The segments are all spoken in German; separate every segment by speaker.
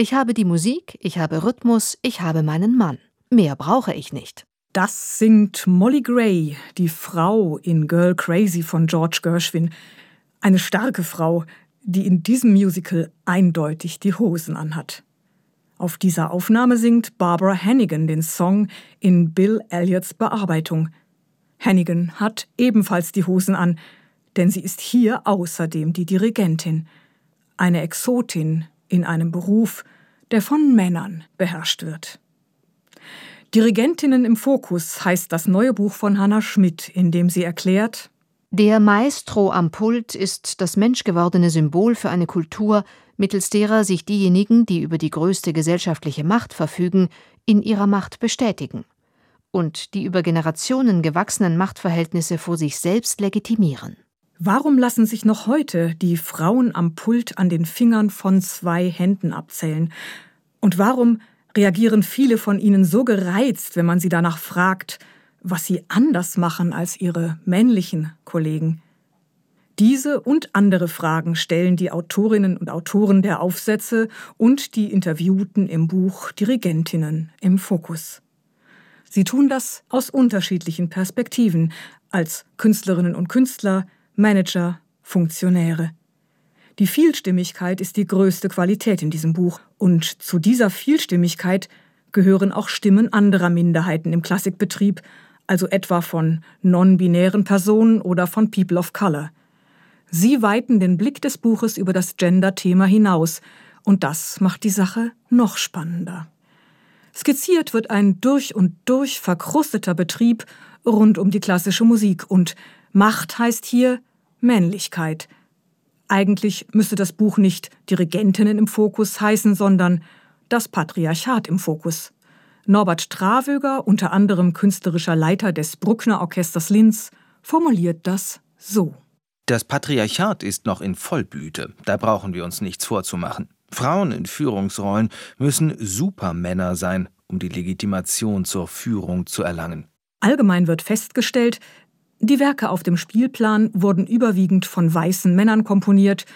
Speaker 1: Ich habe die Musik, ich habe Rhythmus, ich habe meinen Mann. Mehr brauche ich nicht.
Speaker 2: Das singt Molly Gray, die Frau in Girl Crazy von George Gershwin. Eine starke Frau, die in diesem Musical eindeutig die Hosen anhat. Auf dieser Aufnahme singt Barbara Hannigan den Song in Bill Elliots Bearbeitung – Hannigan hat ebenfalls die Hosen an, denn sie ist hier außerdem die Dirigentin, eine Exotin in einem Beruf, der von Männern beherrscht wird. Dirigentinnen im Fokus heißt das neue Buch von Hannah Schmidt, in dem sie erklärt,
Speaker 1: der Maestro am Pult ist das menschgewordene Symbol für eine Kultur, mittels derer sich diejenigen, die über die größte gesellschaftliche Macht verfügen, in ihrer Macht bestätigen und die über Generationen gewachsenen Machtverhältnisse vor sich selbst legitimieren.
Speaker 2: Warum lassen sich noch heute die Frauen am Pult an den Fingern von zwei Händen abzählen? Und warum reagieren viele von ihnen so gereizt, wenn man sie danach fragt, was sie anders machen als ihre männlichen Kollegen. Diese und andere Fragen stellen die Autorinnen und Autoren der Aufsätze und die Interviewten im Buch Dirigentinnen im Fokus. Sie tun das aus unterschiedlichen Perspektiven, als Künstlerinnen und Künstler, Manager, Funktionäre. Die Vielstimmigkeit ist die größte Qualität in diesem Buch, und zu dieser Vielstimmigkeit gehören auch Stimmen anderer Minderheiten im Klassikbetrieb, also etwa von non-binären Personen oder von People of Color. Sie weiten den Blick des Buches über das Gender-Thema hinaus, und das macht die Sache noch spannender. Skizziert wird ein durch und durch verkrusteter Betrieb rund um die klassische Musik, und Macht heißt hier Männlichkeit – eigentlich müsste das Buch nicht Dirigentinnen im Fokus heißen, sondern das Patriarchat im Fokus. Norbert Stravöger, unter anderem künstlerischer Leiter des Bruckner Orchesters Linz, formuliert das so.
Speaker 3: Das Patriarchat ist noch in Vollblüte, da brauchen wir uns nichts vorzumachen. Frauen in Führungsrollen müssen Supermänner sein, um die Legitimation zur Führung zu erlangen.
Speaker 2: Allgemein wird festgestellt, die Werke auf dem Spielplan wurden überwiegend von weißen Männern komponiert,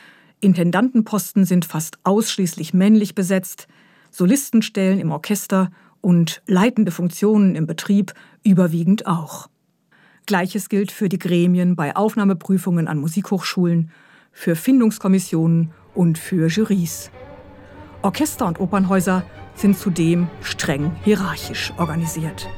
Speaker 2: Intendantenposten sind fast ausschließlich männlich besetzt, Solistenstellen im Orchester und leitende Funktionen im Betrieb überwiegend auch. Gleiches gilt für die Gremien bei Aufnahmeprüfungen an Musikhochschulen, für Findungskommissionen und für Jurys. Orchester und Opernhäuser sind zudem streng hierarchisch organisiert.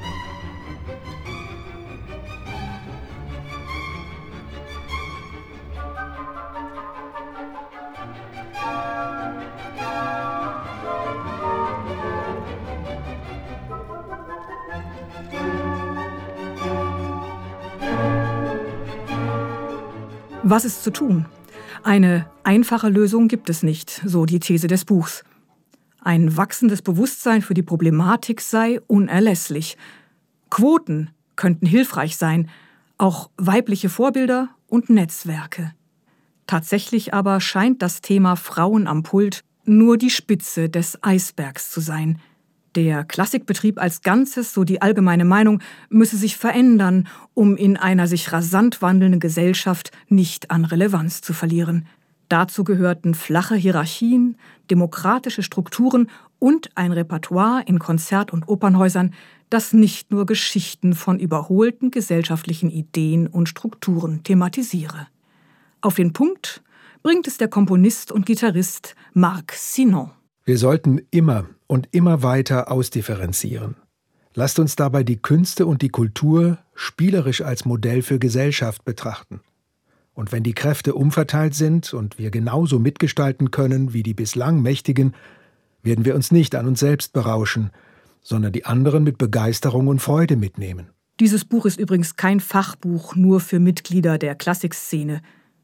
Speaker 2: Was ist zu tun? Eine einfache Lösung gibt es nicht, so die These des Buchs. Ein wachsendes Bewusstsein für die Problematik sei unerlässlich. Quoten könnten hilfreich sein, auch weibliche Vorbilder und Netzwerke. Tatsächlich aber scheint das Thema Frauen am Pult nur die Spitze des Eisbergs zu sein. Der Klassikbetrieb als Ganzes, so die allgemeine Meinung, müsse sich verändern, um in einer sich rasant wandelnden Gesellschaft nicht an Relevanz zu verlieren. Dazu gehörten flache Hierarchien, demokratische Strukturen und ein Repertoire in Konzert- und Opernhäusern, das nicht nur Geschichten von überholten gesellschaftlichen Ideen und Strukturen thematisiere. Auf den Punkt bringt es der Komponist und Gitarrist Marc Sinon.
Speaker 4: Wir sollten immer und immer weiter ausdifferenzieren. Lasst uns dabei die Künste und die Kultur spielerisch als Modell für Gesellschaft betrachten. Und wenn die Kräfte umverteilt sind und wir genauso mitgestalten können wie die bislang Mächtigen, werden wir uns nicht an uns selbst berauschen, sondern die anderen mit Begeisterung und Freude mitnehmen.
Speaker 2: Dieses Buch ist übrigens kein Fachbuch nur für Mitglieder der Klassikszene,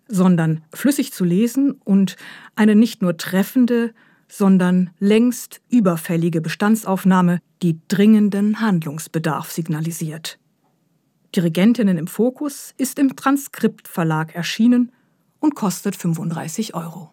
Speaker 2: sondern flüssig zu lesen und eine nicht nur treffende, sondern längst überfällige Bestandsaufnahme, die dringenden Handlungsbedarf signalisiert. Dirigentinnen im Fokus ist im Transkriptverlag erschienen und kostet 35 Euro.